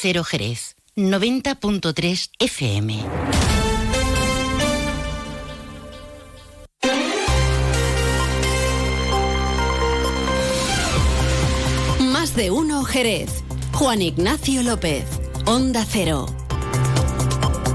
Cero Jerez, 90.3 FM. Más de uno Jerez. Juan Ignacio López, Onda Cero.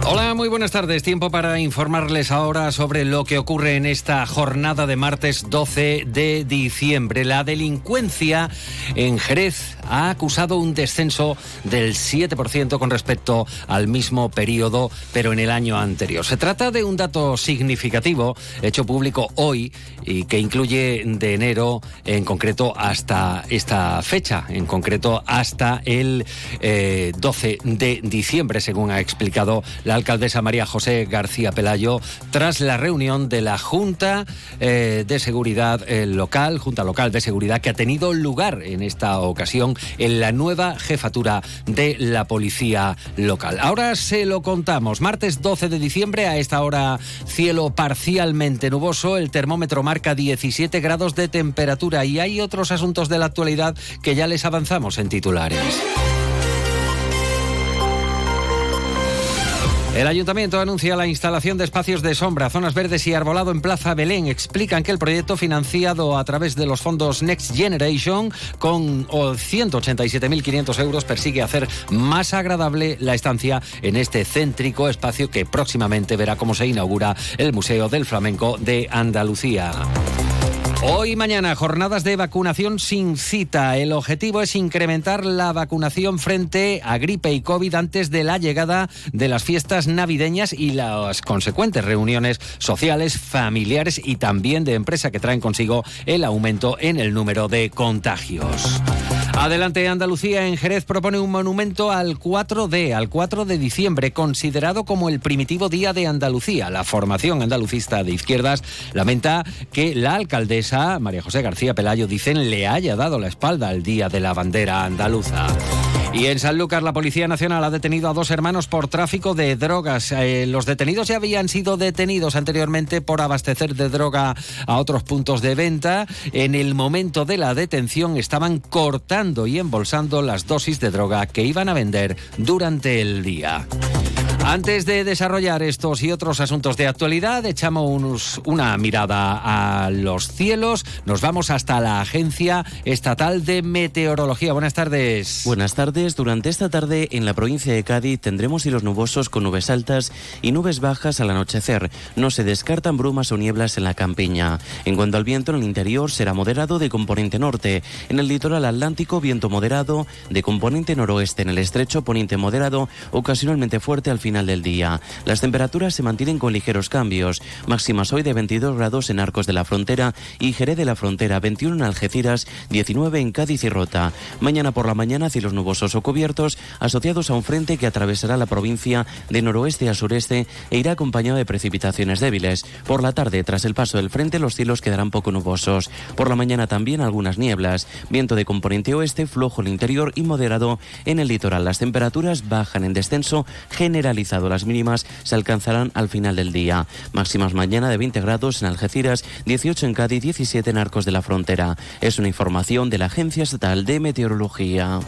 Hola, muy buenas tardes. Tiempo para informarles ahora sobre lo que ocurre en esta jornada de martes 12 de diciembre. La delincuencia en Jerez ha acusado un descenso del 7% con respecto al mismo periodo, pero en el año anterior. Se trata de un dato significativo hecho público hoy y que incluye de enero en concreto hasta esta fecha, en concreto hasta el 12 eh, de diciembre, según ha explicado la alcaldesa María José García Pelayo, tras la reunión de la Junta eh, de Seguridad eh, Local, Junta Local de Seguridad, que ha tenido lugar en esta ocasión en la nueva jefatura de la Policía Local. Ahora se lo contamos. Martes 12 de diciembre, a esta hora cielo parcialmente nuboso, el termómetro marca 17 grados de temperatura y hay otros asuntos de la actualidad que ya les avanzamos en titulares. El ayuntamiento anuncia la instalación de espacios de sombra, zonas verdes y arbolado en Plaza Belén. Explican que el proyecto financiado a través de los fondos Next Generation con 187.500 euros persigue hacer más agradable la estancia en este céntrico espacio que próximamente verá cómo se inaugura el Museo del Flamenco de Andalucía. Hoy y mañana, jornadas de vacunación sin cita. El objetivo es incrementar la vacunación frente a gripe y COVID antes de la llegada de las fiestas navideñas y las consecuentes reuniones sociales, familiares y también de empresa que traen consigo el aumento en el número de contagios. Adelante Andalucía en Jerez propone un monumento al 4D, al 4 de diciembre, considerado como el primitivo día de Andalucía. La formación andalucista de izquierdas lamenta que la alcaldesa María José García Pelayo, dicen, le haya dado la espalda al día de la bandera andaluza. Y en San Lucas, la Policía Nacional ha detenido a dos hermanos por tráfico de drogas. Eh, los detenidos ya habían sido detenidos anteriormente por abastecer de droga a otros puntos de venta. En el momento de la detención estaban cortando y embolsando las dosis de droga que iban a vender durante el día. Antes de desarrollar estos y otros asuntos de actualidad, echamos una mirada a los cielos. Nos vamos hasta la Agencia Estatal de Meteorología. Buenas tardes. Buenas tardes. Durante esta tarde en la provincia de Cádiz tendremos cielos nubosos con nubes altas y nubes bajas al anochecer. No se descartan brumas o nieblas en la campiña. En cuanto al viento en el interior será moderado de componente norte. En el litoral atlántico viento moderado de componente noroeste. En el estrecho poniente moderado ocasionalmente fuerte al final del día. Las temperaturas se mantienen con ligeros cambios. Máximas hoy de 22 grados en Arcos de la Frontera y Jerez de la Frontera, 21 en Algeciras, 19 en Cádiz y Rota. Mañana por la mañana cielos nubosos o cubiertos asociados a un frente que atravesará la provincia de noroeste a sureste e irá acompañado de precipitaciones débiles. Por la tarde, tras el paso del frente, los cielos quedarán poco nubosos. Por la mañana también algunas nieblas. Viento de componente oeste, flojo en el interior y moderado en el litoral. Las temperaturas bajan en descenso generalizado las mínimas se alcanzarán al final del día. Máximas mañana de 20 grados en Algeciras, 18 en Cádiz, 17 en Arcos de la Frontera. Es una información de la Agencia Estatal de Meteorología.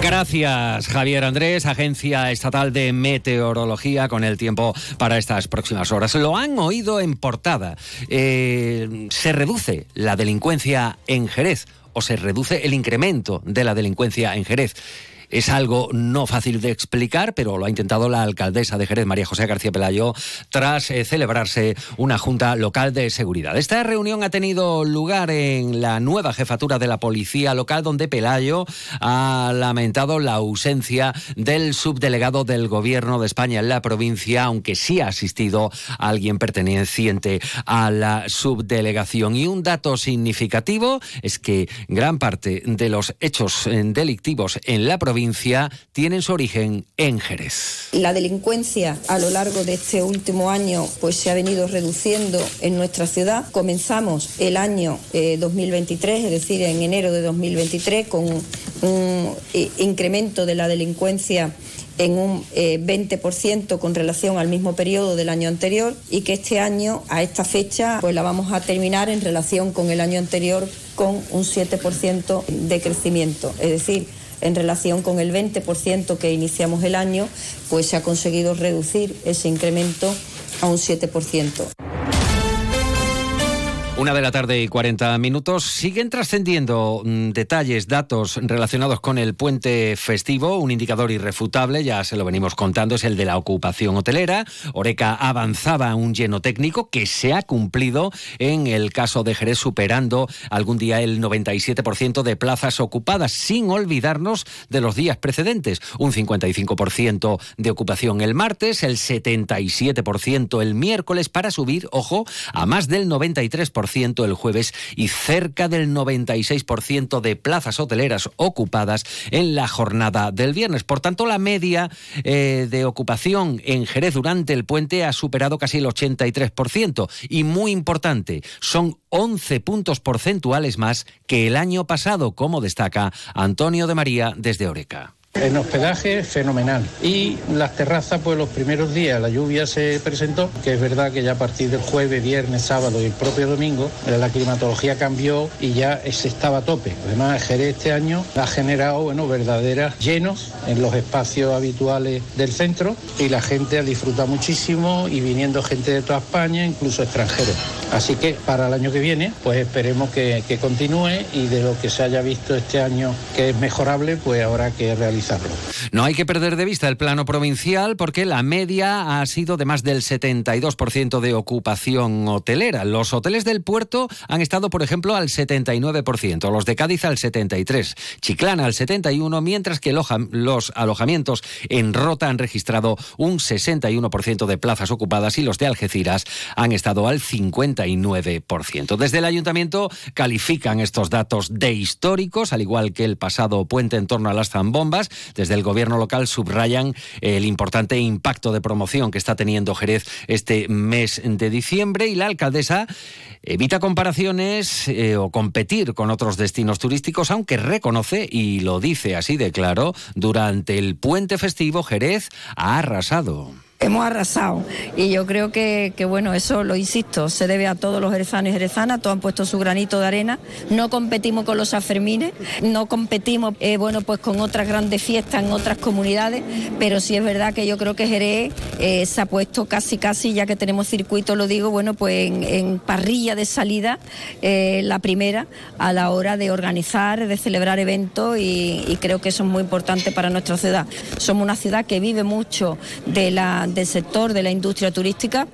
Gracias, Javier Andrés, Agencia Estatal de Meteorología, con el tiempo para estas próximas horas. Lo han oído en portada. Eh, se reduce la delincuencia en Jerez o se reduce el incremento de la delincuencia en Jerez. Es algo no fácil de explicar, pero lo ha intentado la alcaldesa de Jerez, María José García Pelayo, tras eh, celebrarse una junta local de seguridad. Esta reunión ha tenido lugar en la nueva jefatura de la policía local, donde Pelayo ha lamentado la ausencia del subdelegado del gobierno de España en la provincia, aunque sí ha asistido alguien perteneciente a la subdelegación. Y un dato significativo es que gran parte de los hechos eh, delictivos en la provincia tienen su origen en Jerez. La delincuencia a lo largo de este último año pues se ha venido reduciendo en nuestra ciudad. Comenzamos el año 2023, eh, es decir, en enero de 2023, con un eh, incremento de la delincuencia en un 20% eh, con relación al mismo periodo del año anterior y que este año, a esta fecha, pues la vamos a terminar en relación con el año anterior con un 7% de crecimiento. Es decir, en relación con el 20% que iniciamos el año, pues se ha conseguido reducir ese incremento a un 7%. Una de la tarde y 40 minutos. Siguen trascendiendo mm, detalles, datos relacionados con el puente festivo. Un indicador irrefutable, ya se lo venimos contando, es el de la ocupación hotelera. Oreca avanzaba un lleno técnico que se ha cumplido en el caso de Jerez, superando algún día el 97% de plazas ocupadas, sin olvidarnos de los días precedentes. Un 55% de ocupación el martes, el 77% el miércoles, para subir, ojo, a más del 93% el jueves y cerca del 96% de plazas hoteleras ocupadas en la jornada del viernes. Por tanto, la media eh, de ocupación en Jerez durante el puente ha superado casi el 83%. Y muy importante, son 11 puntos porcentuales más que el año pasado, como destaca Antonio de María desde Oreca. En hospedaje, fenomenal. Y las terrazas, pues los primeros días la lluvia se presentó, que es verdad que ya a partir del jueves, viernes, sábado y el propio domingo, la climatología cambió y ya se estaba a tope. Además, Jerez este año ha generado, bueno, verdaderas llenos en los espacios habituales del centro y la gente ha disfrutado muchísimo y viniendo gente de toda España, incluso extranjeros. Así que para el año que viene, pues esperemos que, continúe y de lo que se haya visto este año que es mejorable, pues habrá que realizar no hay que perder de vista el plano provincial porque la media ha sido de más del 72% de ocupación hotelera. Los hoteles del puerto han estado, por ejemplo, al 79%, los de Cádiz al 73%, Chiclana al 71%, mientras que los alojamientos en Rota han registrado un 61% de plazas ocupadas y los de Algeciras han estado al 59%. Desde el ayuntamiento califican estos datos de históricos, al igual que el pasado puente en torno a las zambombas, desde el gobierno local subrayan el importante impacto de promoción que está teniendo Jerez este mes de diciembre y la alcaldesa evita comparaciones eh, o competir con otros destinos turísticos, aunque reconoce, y lo dice así de claro, durante el puente festivo Jerez ha arrasado hemos arrasado. Y yo creo que, bueno, eso lo insisto, se debe a todos los jerezanos y jerezanas, todos han puesto su granito de arena. No competimos con los afermines, no competimos, eh, bueno, pues con otras grandes fiestas en otras comunidades, pero sí es verdad que yo creo que Jerez eh, se ha puesto casi, casi, ya que tenemos circuito, lo digo, bueno, pues en, parrilla de salida, eh, la primera, a la hora de organizar, de celebrar eventos y creo que eso es muy importante para nuestra ciudad. Somos una ciudad que vive mucho de la del sector de la industria turística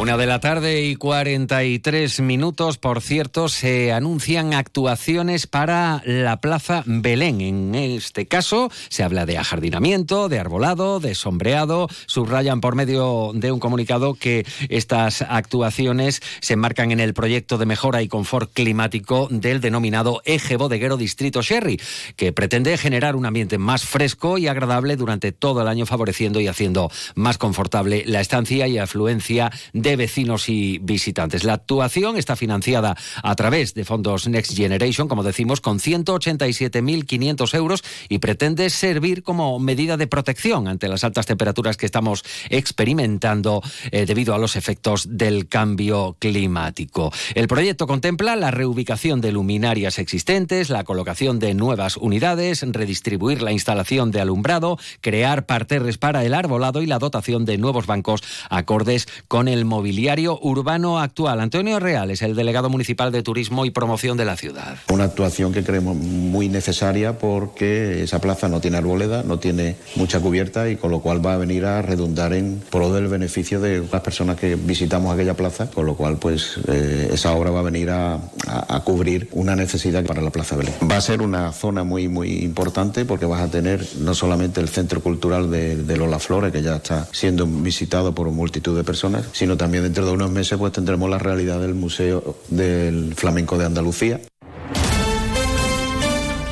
una de la tarde y 43 minutos, por cierto, se anuncian actuaciones para la Plaza Belén. En este caso se habla de ajardinamiento, de arbolado, de sombreado. Subrayan por medio de un comunicado que estas actuaciones se enmarcan en el proyecto de mejora y confort climático del denominado Eje Bodeguero Distrito Sherry, que pretende generar un ambiente más fresco y agradable durante todo el año, favoreciendo y haciendo más confortable la estancia y afluencia de de vecinos y visitantes. La actuación está financiada a través de fondos Next Generation, como decimos, con 187.500 euros y pretende servir como medida de protección ante las altas temperaturas que estamos experimentando eh, debido a los efectos del cambio climático. El proyecto contempla la reubicación de luminarias existentes, la colocación de nuevas unidades, redistribuir la instalación de alumbrado, crear parterres para el arbolado y la dotación de nuevos bancos acordes con el mobiliario urbano actual. Antonio Real es el delegado municipal de Turismo y Promoción de la ciudad. Una actuación que creemos muy necesaria porque esa plaza no tiene arboleda, no tiene mucha cubierta y con lo cual va a venir a redundar en pro del beneficio de las personas que visitamos aquella plaza, con lo cual pues eh, esa obra va a venir a, cubrir una necesidad para la Plaza Belén. Va a ser una zona muy muy importante porque vas a tener no solamente el centro cultural de, de Lola Flores, que ya está siendo visitado por multitud de personas, sino también también dentro de unos meses pues tendremos la realidad del Museo del Flamenco de Andalucía.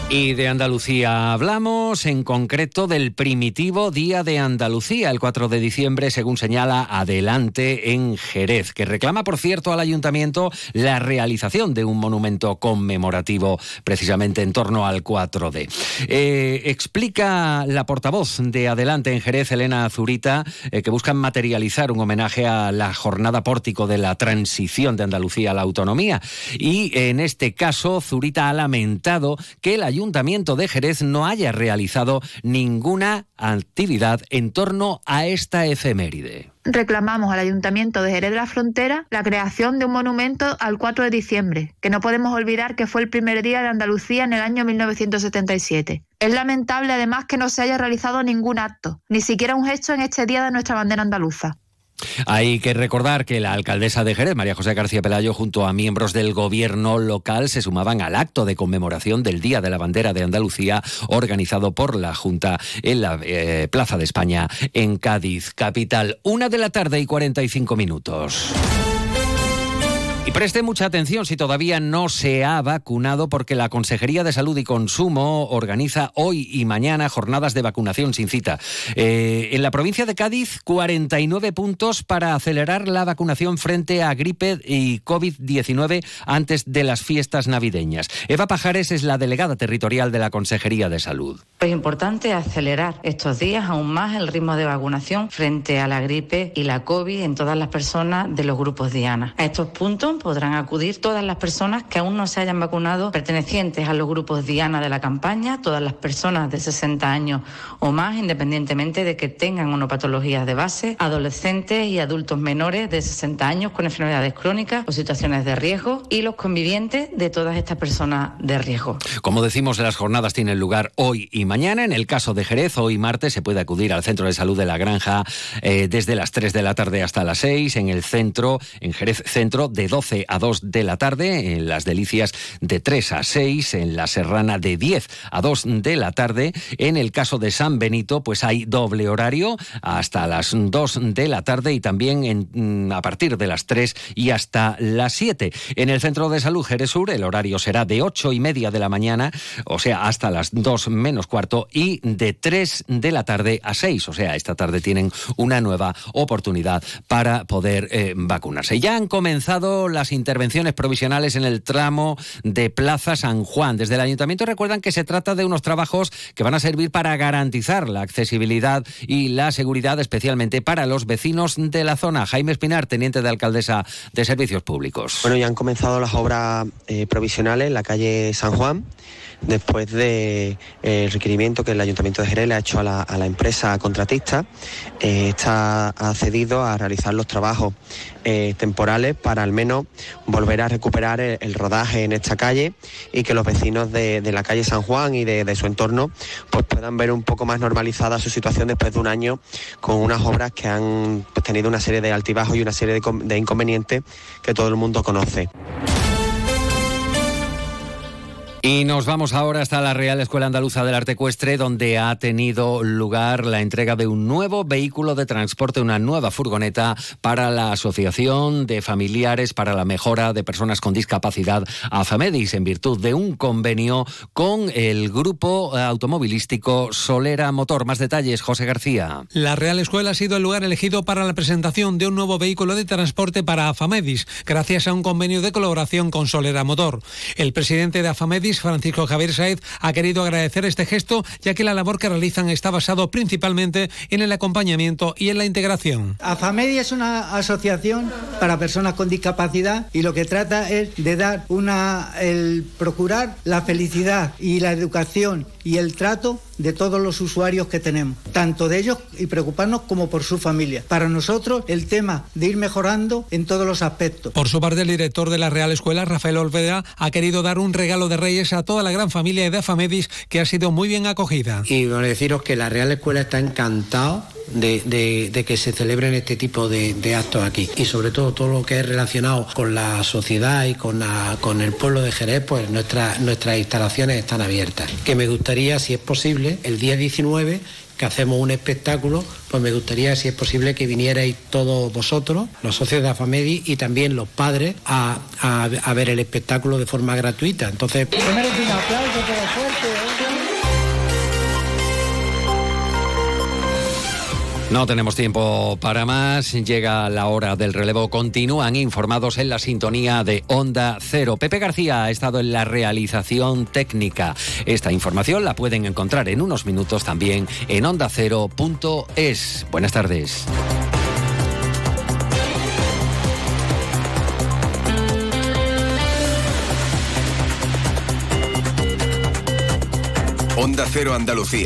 Y de Andalucía hablamos, en concreto del primitivo Día de Andalucía, el 4 de diciembre, según señala Adelante en Jerez, que reclama, por cierto, al ayuntamiento la realización de un monumento conmemorativo precisamente en torno al 4D. Eh, explica la portavoz de Adelante en Jerez, Elena Zurita, eh, que buscan materializar un homenaje a la jornada pórtico de la transición de Andalucía a la autonomía. Y en este caso, Zurita ha lamentado que el Ayuntamiento de Jerez no haya realizado ninguna actividad en torno a esta efeméride reclamamos al Ayuntamiento de Jerez de la Frontera la creación de un monumento al 4 de diciembre, que no podemos olvidar que fue el primer día de Andalucía en el año 1977. Es lamentable además que no se haya realizado ningún acto, ni siquiera un gesto en este día de nuestra bandera andaluza. Hay que recordar que la alcaldesa de Jerez, María José García Pelayo, junto a miembros del gobierno local, se sumaban al acto de conmemoración del Día de la Bandera de Andalucía, organizado por la Junta en la eh, Plaza de España, en Cádiz, capital. Una de la tarde y 45 minutos. Y preste mucha atención si todavía no se ha vacunado porque la Consejería de Salud y Consumo organiza hoy y mañana jornadas de vacunación sin cita. Eh, en la provincia de Cádiz, 49 puntos para acelerar la vacunación frente a gripe y COVID-19 antes de las fiestas navideñas. Eva Pajares es la delegada territorial de la Consejería de Salud. Es importante acelerar estos días aún más el ritmo de vacunación frente a la gripe y la COVID en todas las personas de los grupos Diana. A estos puntos podrán acudir todas las personas que aún no se hayan vacunado pertenecientes a los grupos Diana de la campaña, todas las personas de 60 años o más, independientemente de que tengan una patología de base, adolescentes y adultos menores de 60 años con enfermedades crónicas o situaciones de riesgo y los convivientes de todas estas personas de riesgo. Como decimos, las jornadas tienen lugar hoy y mañana. En el caso de Jerez, hoy martes se puede acudir al Centro de Salud de la Granja eh, desde las 3 de la tarde hasta las 6, en el centro, en Jerez Centro, de 12 a 2 de la tarde, en Las Delicias de 3 a 6, en La Serrana de 10 a 2 de la tarde. En el caso de San Benito, pues hay doble horario hasta las 2 de la tarde y también en, mm, a partir de las 3 y hasta las 7. En el Centro de Salud Jerez Sur, el horario será de 8 y media de la mañana, o sea, hasta las 2 menos cuarto, y de 3 de la tarde a 6, o sea, esta tarde tienen una nueva oportunidad para poder eh, vacunarse. Ya han comenzado las intervenciones provisionales en el tramo de Plaza San Juan. Desde el ayuntamiento recuerdan que se trata de unos trabajos que van a servir para garantizar la accesibilidad y la seguridad, especialmente para los vecinos de la zona. Jaime Espinar, teniente de alcaldesa de Servicios Públicos. Bueno, ya han comenzado las obras eh, provisionales en la calle San Juan después del eh, requerimiento que el Ayuntamiento de Jerez le ha hecho a la, empresa contratista. Eh, está accedido a realizar los trabajos eh, temporales para al menos volver a recuperar el, rodaje en esta calle y que los vecinos de, la calle San Juan y de, su entorno pues puedan ver un poco más normalizada su situación después de un año con unas obras que han pues, tenido una serie de altibajos y una serie de inconvenientes que todo el mundo conoce. Y nos vamos ahora hasta la Real Escuela Andaluza del Arte Ecuestre, donde ha tenido lugar la entrega de un nuevo vehículo de transporte, una nueva furgoneta para la Asociación de Familiares para la Mejora de Personas con Discapacidad AFAMEDIS, en virtud de un convenio con el grupo automovilístico Solera Motor. Más detalles, José García. La Real Escuela ha sido el lugar elegido para la presentación de un nuevo vehículo de transporte para AFAMEDIS, gracias a un convenio de colaboración con Solera Motor. El presidente de AFAMEDIS Francisco Javier Saez, ha querido agradecer este gesto, ya que la labor que realizan está basado principalmente en el acompañamiento y en la integración. AFAMEDI es una asociación para personas con discapacidad y lo que trata es de dar una, el procurar la felicidad y la educación y el trato de todos los usuarios que tenemos, tanto de ellos y preocuparnos como por su familia. Para nosotros el tema de ir mejorando en todos los aspectos. Por su parte, el director de la Real Escuela, Rafael Olveda, ha querido dar un regalo de Reyes a toda la gran familia de Afamedis que ha sido muy bien acogida. Y bueno, deciros que la Real Escuela está encantado de, que se celebren este tipo de, actos aquí. Y sobre todo todo lo que es relacionado con la sociedad y con, con el pueblo de Jerez, pues nuestras instalaciones están abiertas. Que me gustaría, si es posible, el día 19 que hacemos un espectáculo, pues me gustaría, si es posible, que vinierais todos vosotros, los socios de AFAMEDI y también los padres, a, ver el espectáculo de forma gratuita. Entonces... un aplauso, No tenemos tiempo para más. Llega la hora del relevo. Continúan informados en la sintonía de Onda Cero. Pepe García ha estado en la realización técnica. Esta información la pueden encontrar en unos minutos también en ondacero.es. Buenas tardes. Onda Cero Andalucía.